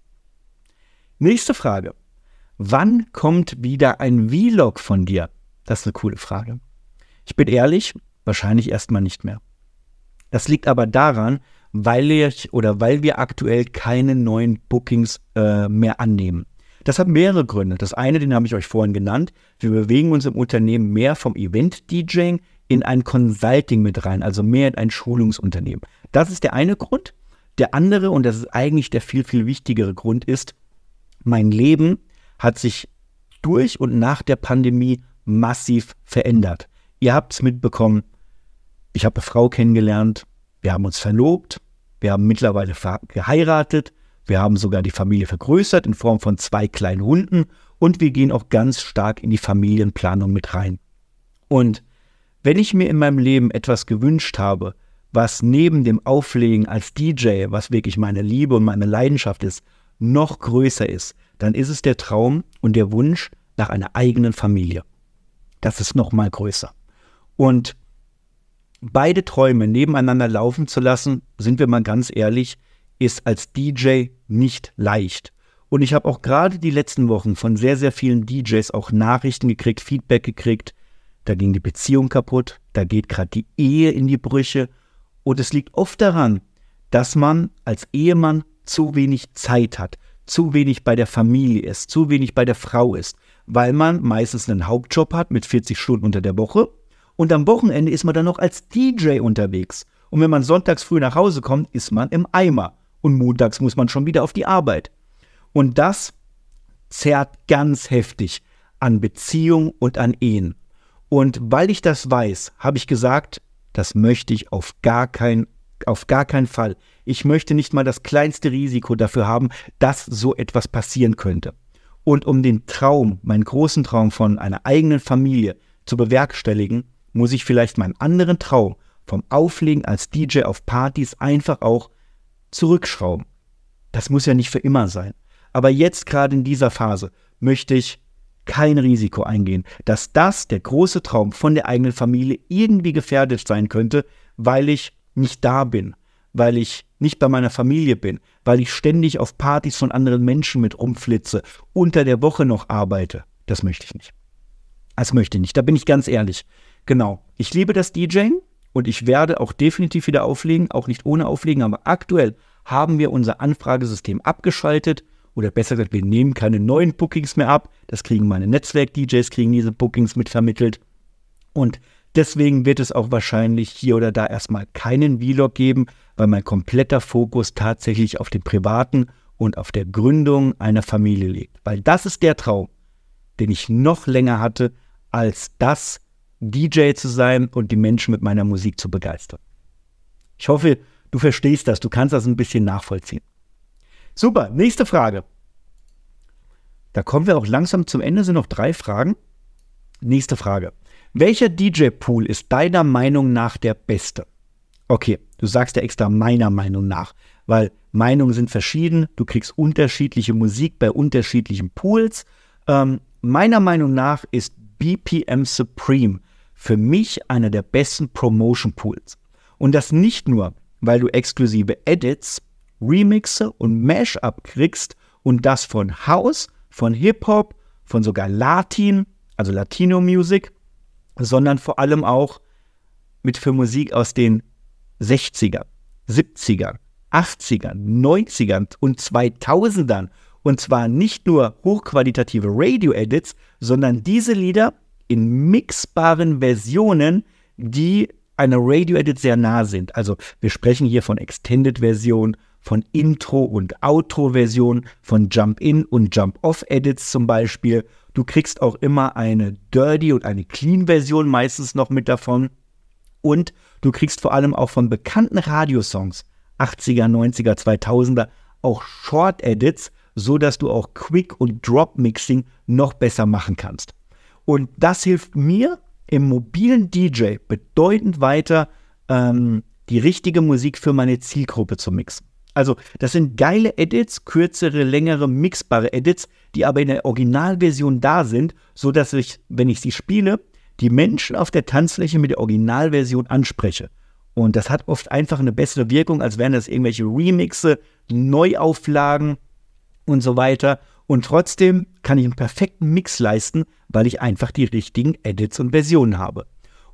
Nächste Frage. Wann kommt wieder ein Vlog von dir? Das ist eine coole Frage. Ich bin ehrlich, wahrscheinlich erstmal nicht mehr. Das liegt aber daran, weil ich oder weil wir aktuell keine neuen Bookings äh, mehr annehmen. Das hat mehrere Gründe. Das eine, den habe ich euch vorhin genannt. Wir bewegen uns im Unternehmen mehr vom Event-DJing in ein Consulting mit rein, also mehr in ein Schulungsunternehmen. Das ist der eine Grund. Der andere, und das ist eigentlich der viel, viel wichtigere Grund, ist, mein Leben hat sich durch und nach der Pandemie massiv verändert. Ihr habt es mitbekommen, ich habe eine Frau kennengelernt, wir haben uns verlobt, wir haben mittlerweile geheiratet, wir haben sogar die Familie vergrößert in Form von zwei kleinen Hunden. Und wir gehen auch ganz stark in die Familienplanung mit rein. Und wenn ich mir in meinem Leben etwas gewünscht habe, was neben dem Auflegen als DJ, was wirklich meine Liebe und meine Leidenschaft ist, noch größer ist, dann ist es der Traum und der Wunsch nach einer eigenen Familie. Das ist noch mal größer. Und beide Träume nebeneinander laufen zu lassen, sind wir mal ganz ehrlich, ist als DJ nicht leicht. Und ich habe auch gerade die letzten Wochen von sehr, sehr vielen DJs auch Nachrichten gekriegt, Feedback gekriegt. Da ging die Beziehung kaputt, da geht gerade die Ehe in die Brüche. Und es liegt oft daran, dass man als Ehemann zu wenig Zeit hat, zu wenig bei der Familie ist, zu wenig bei der Frau ist, weil man meistens einen Hauptjob hat mit 40 Stunden unter der Woche und am Wochenende ist man dann noch als DJ unterwegs. Und wenn man sonntags früh nach Hause kommt, ist man im Eimer und montags muss man schon wieder auf die Arbeit. Und das zerrt ganz heftig an Beziehung und an Ehen. Und weil ich das weiß, habe ich gesagt, das möchte ich auf gar keinen auf gar keinen Fall. Ich möchte nicht mal das kleinste Risiko dafür haben, dass so etwas passieren könnte. Und um den Traum, meinen großen Traum von einer eigenen Familie zu bewerkstelligen, muss ich vielleicht meinen anderen Traum vom Auflegen als DJ auf Partys einfach auch zurückschrauben. Das muss ja nicht für immer sein. Aber jetzt gerade in dieser Phase möchte ich kein Risiko eingehen, dass das, der große Traum von der eigenen Familie, irgendwie gefährdet sein könnte, weil ich nicht da bin, weil ich nicht bei meiner Familie bin, weil ich ständig auf Partys von anderen Menschen mit rumflitze, unter der Woche noch arbeite. Das möchte ich nicht. Das möchte ich nicht. Da bin ich ganz ehrlich. Genau. Ich liebe das DJing und ich werde auch definitiv wieder auflegen, auch nicht ohne Auflegen, aber aktuell haben wir unser Anfragesystem abgeschaltet oder besser gesagt, wir nehmen keine neuen Bookings mehr ab. Das kriegen meine Netzwerk-DJs, kriegen diese Bookings mitvermittelt. Und deswegen wird es auch wahrscheinlich hier oder da erstmal keinen Vlog geben, weil mein kompletter Fokus tatsächlich auf dem Privaten und auf der Gründung einer Familie liegt. Weil das ist der Traum, den ich noch länger hatte, als das, DJ zu sein und die Menschen mit meiner Musik zu begeistern. Ich hoffe, du verstehst das, du kannst das ein bisschen nachvollziehen. Super, nächste Frage. Da kommen wir auch langsam zum Ende, sind noch drei Fragen. Nächste Frage. Welcher DJ-Pool ist deiner Meinung nach der beste? Okay, du sagst ja extra meiner Meinung nach, weil Meinungen sind verschieden, du kriegst unterschiedliche Musik bei unterschiedlichen Pools. Ähm, meiner Meinung nach ist BPM Supreme für mich einer der besten Promotion Pools. Und das nicht nur, weil du exklusive Edits, Remixe und Mashup kriegst und das von House, von Hip-Hop, von sogar Latin, also Latino Music, sondern vor allem auch mit für Musik aus den 60ern, 70ern, 80ern, 90ern und 2000ern. Und zwar nicht nur hochqualitative Radio-Edits, sondern diese Lieder in mixbaren Versionen, die einer Radio-Edit sehr nah sind. Also wir sprechen hier von Extended-Version, von Intro- und Outro-Version, von Jump-In- und Jump-Off-Edits zum Beispiel. Du kriegst auch immer eine Dirty- und eine Clean-Version meistens noch mit davon. Und du kriegst vor allem auch von bekannten Radiosongs, 80er, 90er, 2000er, auch Short-Edits, so dass du auch Quick- und Drop-Mixing noch besser machen kannst. Und das hilft mir im mobilen DJ bedeutend weiter, ähm, die richtige Musik für meine Zielgruppe zu mixen. Also, das sind geile Edits, kürzere, längere, mixbare Edits, die aber in der Originalversion da sind, so dass ich, wenn ich sie spiele, die Menschen auf der Tanzfläche mit der Originalversion anspreche. Und das hat oft einfach eine bessere Wirkung, als wären das irgendwelche Remixe, Neuauflagen und so weiter. Und trotzdem kann ich einen perfekten Mix leisten, weil ich einfach die richtigen Edits und Versionen habe.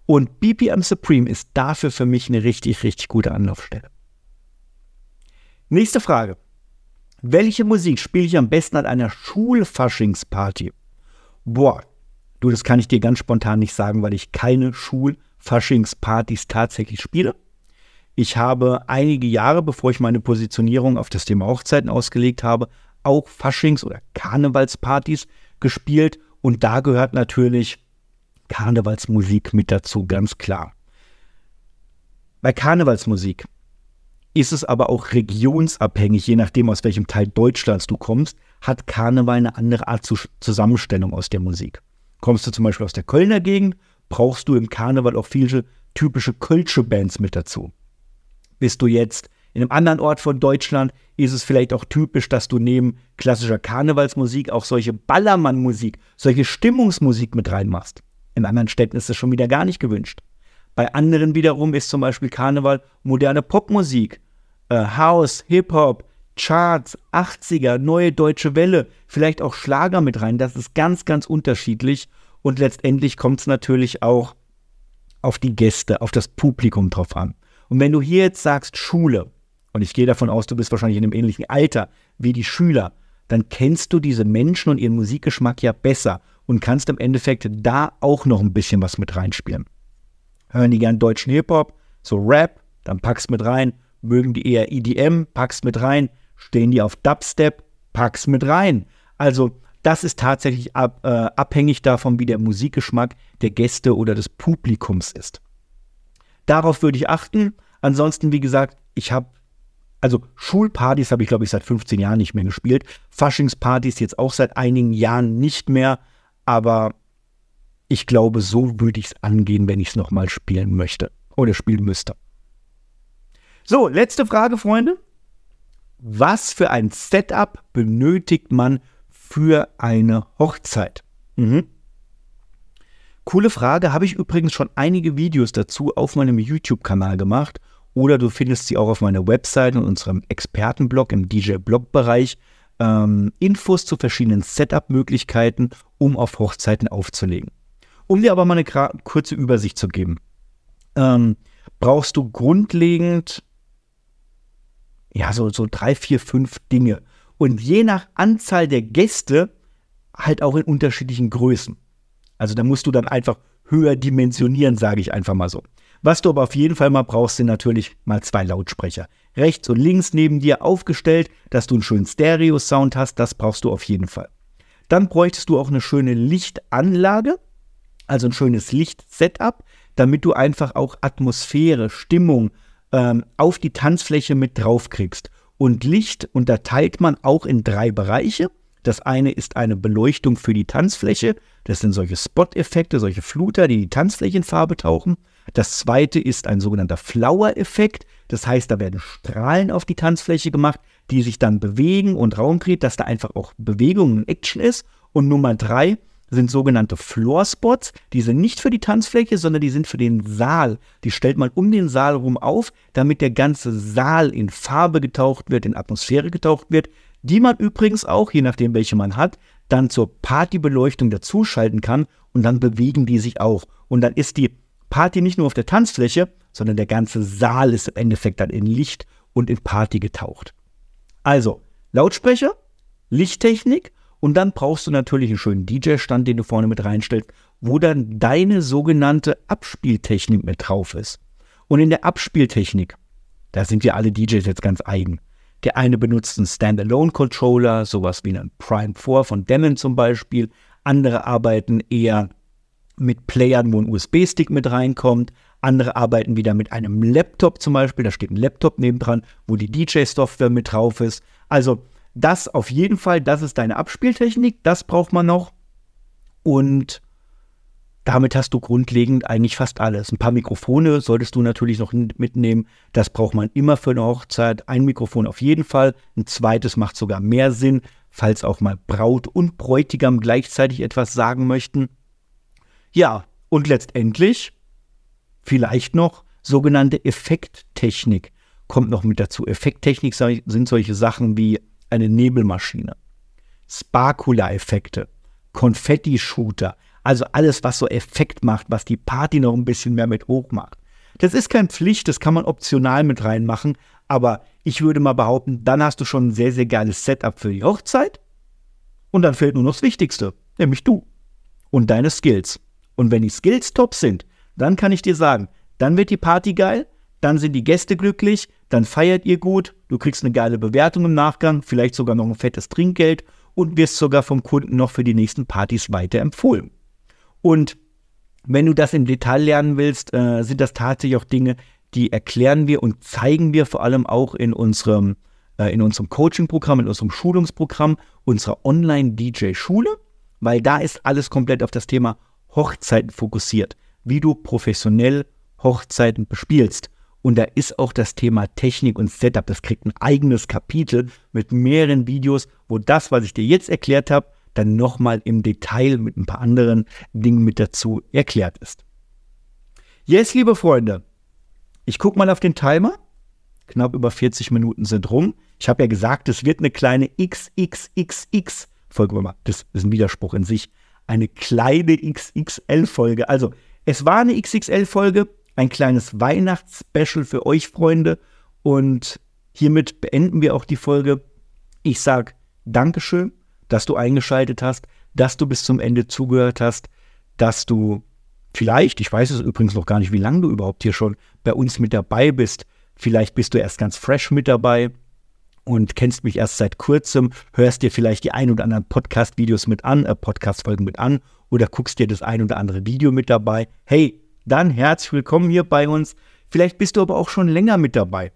Und BPM Supreme ist dafür für mich eine richtig, richtig gute Anlaufstelle. Nächste Frage. Welche Musik spiele ich am besten an einer Schulfaschingsparty? Boah, du, das kann ich dir ganz spontan nicht sagen, weil ich keine Schulfaschingspartys tatsächlich spiele. Ich habe einige Jahre, bevor ich meine Positionierung auf das Thema Hochzeiten ausgelegt habe, auch Faschings- oder Karnevalspartys gespielt und da gehört natürlich Karnevalsmusik mit dazu, ganz klar. Bei Karnevalsmusik ist es aber auch regionsabhängig, je nachdem, aus welchem Teil Deutschlands du kommst, hat Karneval eine andere Art Zusammenstellung aus der Musik. Kommst du zum Beispiel aus der Kölner Gegend, brauchst du im Karneval auch viele typische Kölsche Bands mit dazu. Bist du jetzt in einem anderen Ort von Deutschland ist es vielleicht auch typisch, dass du neben klassischer Karnevalsmusik auch solche Ballermann-Musik, solche Stimmungsmusik mit reinmachst. In anderen Städten ist das schon wieder gar nicht gewünscht. Bei anderen wiederum ist zum Beispiel Karneval moderne Popmusik, äh, House, Hip-Hop, Charts, 80er, neue deutsche Welle, vielleicht auch Schlager mit rein. Das ist ganz, ganz unterschiedlich. Und letztendlich kommt es natürlich auch auf die Gäste, auf das Publikum drauf an. Und wenn du hier jetzt sagst Schule, und ich gehe davon aus, du bist wahrscheinlich in einem ähnlichen Alter wie die Schüler, dann kennst du diese Menschen und ihren Musikgeschmack ja besser und kannst im Endeffekt da auch noch ein bisschen was mit reinspielen. Hören die gern deutschen Hip-Hop, so Rap, dann packst mit rein. Mögen die eher EDM, packst mit rein. Stehen die auf Dubstep, packst mit rein. Also das ist tatsächlich ab, äh, abhängig davon, wie der Musikgeschmack der Gäste oder des Publikums ist. Darauf würde ich achten. Ansonsten, wie gesagt, ich habe also Schulpartys habe ich, glaube ich, seit 15 Jahren nicht mehr gespielt. Faschingspartys jetzt auch seit einigen Jahren nicht mehr. Aber ich glaube, so würde ich es angehen, wenn ich es nochmal spielen möchte oder spielen müsste. So, letzte Frage, Freunde. Was für ein Setup benötigt man für eine Hochzeit? Mhm. Coole Frage, habe ich übrigens schon einige Videos dazu auf meinem YouTube-Kanal gemacht oder du findest sie auch auf meiner Website und unserem Expertenblog im DJ-Blog-Bereich. Ähm, Infos zu verschiedenen Setup-Möglichkeiten, um auf Hochzeiten aufzulegen. Um dir aber mal eine kurze Übersicht zu geben, ähm, brauchst du grundlegend ja so, so drei, vier, fünf Dinge. Und je nach Anzahl der Gäste halt auch in unterschiedlichen Größen. Also da musst du dann einfach höher dimensionieren, sage ich einfach mal so. Was du aber auf jeden Fall mal brauchst, sind natürlich mal zwei Lautsprecher. Rechts und links neben dir aufgestellt, dass du einen schönen Stereo-Sound hast, das brauchst du auf jeden Fall. Dann bräuchtest du auch eine schöne Lichtanlage, also ein schönes Licht-Setup, damit du einfach auch Atmosphäre, Stimmung ähm, auf die Tanzfläche mit drauf kriegst. Und Licht unterteilt man auch in drei Bereiche. Das eine ist eine Beleuchtung für die Tanzfläche. Das sind solche Spot-Effekte, solche Fluter, die die Tanzfläche in Farbe tauchen. Das zweite ist ein sogenannter Flower-Effekt. Das heißt, da werden Strahlen auf die Tanzfläche gemacht, die sich dann bewegen und Raum dreht, dass da einfach auch Bewegung und Action ist. Und Nummer drei sind sogenannte Floor-Spots. Die sind nicht für die Tanzfläche, sondern die sind für den Saal. Die stellt man um den Saal rum auf, damit der ganze Saal in Farbe getaucht wird, in Atmosphäre getaucht wird, die man übrigens auch, je nachdem welche man hat, dann zur Partybeleuchtung dazuschalten kann und dann bewegen die sich auch. Und dann ist die Party nicht nur auf der Tanzfläche, sondern der ganze Saal ist im Endeffekt dann in Licht und in Party getaucht. Also, Lautsprecher, Lichttechnik Und dann brauchst du natürlich einen schönen DJ-Stand, den du vorne mit reinstellst, wo dann deine sogenannte Abspieltechnik mit drauf ist. Und in der Abspieltechnik, da sind ja alle DJs jetzt ganz eigen. Der eine benutzt einen Standalone-Controller, sowas wie einen Prime 4 von Denon zum Beispiel. Andere arbeiten eher mit Playern, wo ein USB-Stick mit reinkommt. Andere arbeiten wieder mit einem Laptop zum Beispiel. Da steht ein Laptop nebendran, wo die DJ-Software mit drauf ist. Also das auf jeden Fall, das ist deine Abspieltechnik. Das braucht man noch. Und damit hast du grundlegend eigentlich fast alles. Ein paar Mikrofone solltest du natürlich noch mitnehmen. Das braucht man immer für eine Hochzeit. Ein Mikrofon auf jeden Fall. Ein zweites macht sogar mehr Sinn, falls auch mal Braut und Bräutigam gleichzeitig etwas sagen möchten. Ja, und letztendlich vielleicht noch sogenannte Effekttechnik kommt noch mit dazu. Effekttechnik sind solche Sachen wie eine Nebelmaschine, Sparkula-Effekte, Konfetti-Shooter, also alles, was so Effekt macht, was die Party noch ein bisschen mehr mit hoch macht. Das ist keine Pflicht, das kann man optional mit reinmachen, aber ich würde mal behaupten, dann hast du schon ein sehr, sehr geiles Setup für die Hochzeit und dann fehlt nur noch das Wichtigste, nämlich du und deine Skills. Und wenn die Skills top sind, dann kann ich dir sagen, dann wird die Party geil, dann sind die Gäste glücklich, dann feiert ihr gut, du kriegst eine geile Bewertung im Nachgang, vielleicht sogar noch ein fettes Trinkgeld und wirst sogar vom Kunden noch für die nächsten Partys weiterempfohlen. Und wenn du das im Detail lernen willst, äh, sind das tatsächlich auch Dinge, die erklären wir und zeigen wir vor allem auch in unserem, äh, in unserem Coaching-Programm, in unserem Schulungsprogramm, unserer Online-DJ-Schule, weil da ist alles komplett auf das Thema Hochzeiten fokussiert, wie du professionell Hochzeiten bespielst. Und da ist auch das Thema Technik und Setup. Das kriegt ein eigenes Kapitel mit mehreren Videos, wo das, was ich dir jetzt erklärt habe, dann nochmal im Detail mit ein paar anderen Dingen mit dazu erklärt ist. Yes, liebe Freunde, ich gucke mal auf den Timer. Knapp über 40 Minuten sind rum. Ich habe ja gesagt, es wird eine kleine XXXX-Folge. Das ist ein Widerspruch in sich. Eine kleine XXL-Folge. Also, es war eine XXL-Folge, ein kleines Weihnachtsspecial für euch, Freunde. Und hiermit beenden wir auch die Folge. Ich sage Dankeschön dass du eingeschaltet hast, dass du bis zum Ende zugehört hast, dass du vielleicht, ich weiß es übrigens noch gar nicht, wie lange du überhaupt hier schon bei uns mit dabei bist. Vielleicht bist du erst ganz fresh mit dabei und kennst mich erst seit kurzem, hörst dir vielleicht die ein oder anderen Podcast-Videos mit an, äh, Podcast-Folgen mit an oder guckst dir das ein oder andere Video mit dabei. Hey, dann herzlich willkommen hier bei uns. Vielleicht bist du aber auch schon länger mit dabei.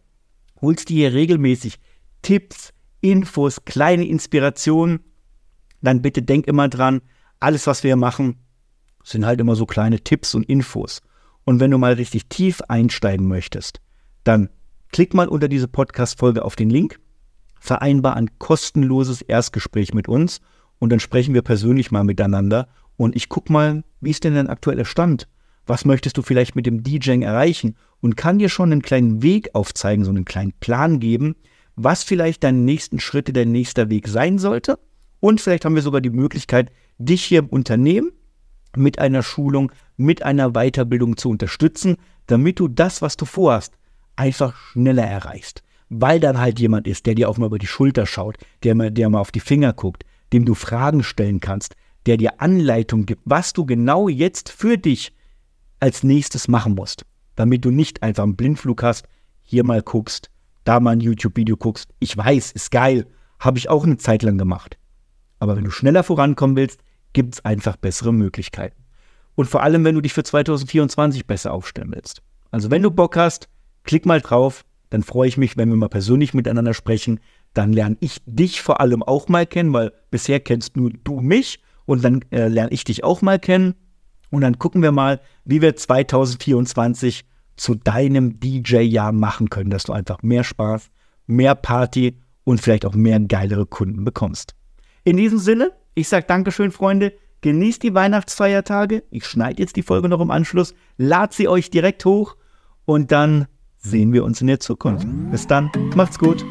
Holst dir hier regelmäßig Tipps, Infos, kleine Inspirationen dann bitte denk immer dran, alles, was wir machen, sind halt immer so kleine Tipps und Infos. Und wenn du mal richtig tief einsteigen möchtest, dann klick mal unter diese Podcast-Folge auf den Link, vereinbar ein kostenloses Erstgespräch mit uns und dann sprechen wir persönlich mal miteinander und ich guck mal, wie ist denn dein aktueller Stand? Was möchtest du vielleicht mit dem DJing erreichen? Und kann dir schon einen kleinen Weg aufzeigen, so einen kleinen Plan geben, was vielleicht deine nächsten Schritte, dein nächster Weg sein sollte und vielleicht haben wir sogar die Möglichkeit, dich hier im Unternehmen mit einer Schulung, mit einer Weiterbildung zu unterstützen, damit du das, was du vorhast, einfach schneller erreichst. Weil dann halt jemand ist, der dir auch mal über die Schulter schaut, der mal, der mal auf die Finger guckt, dem du Fragen stellen kannst, der dir Anleitung gibt, was du genau jetzt für dich als nächstes machen musst, damit du nicht einfach einen Blindflug hast, hier mal guckst, da mal ein YouTube-Video guckst. Ich weiß, ist geil, habe ich auch eine Zeit lang gemacht. Aber wenn du schneller vorankommen willst, gibt es einfach bessere Möglichkeiten. Und vor allem, wenn du dich für 2024 besser aufstellen willst. Also wenn du Bock hast, klick mal drauf, dann freue ich mich, wenn wir mal persönlich miteinander sprechen. Dann lerne ich dich vor allem auch mal kennen, weil bisher kennst nur du mich und dann äh, lerne ich dich auch mal kennen. Und dann gucken wir mal, wie wir 2024 zu deinem DJ-Jahr machen können, dass du einfach mehr Spaß, mehr Party und vielleicht auch mehr geilere Kunden bekommst. In diesem Sinne, ich sage Dankeschön, Freunde. Genießt die Weihnachtsfeiertage. Ich schneide jetzt die Folge noch im Anschluss, lad sie euch direkt hoch und dann sehen wir uns in der Zukunft. Bis dann, macht's gut.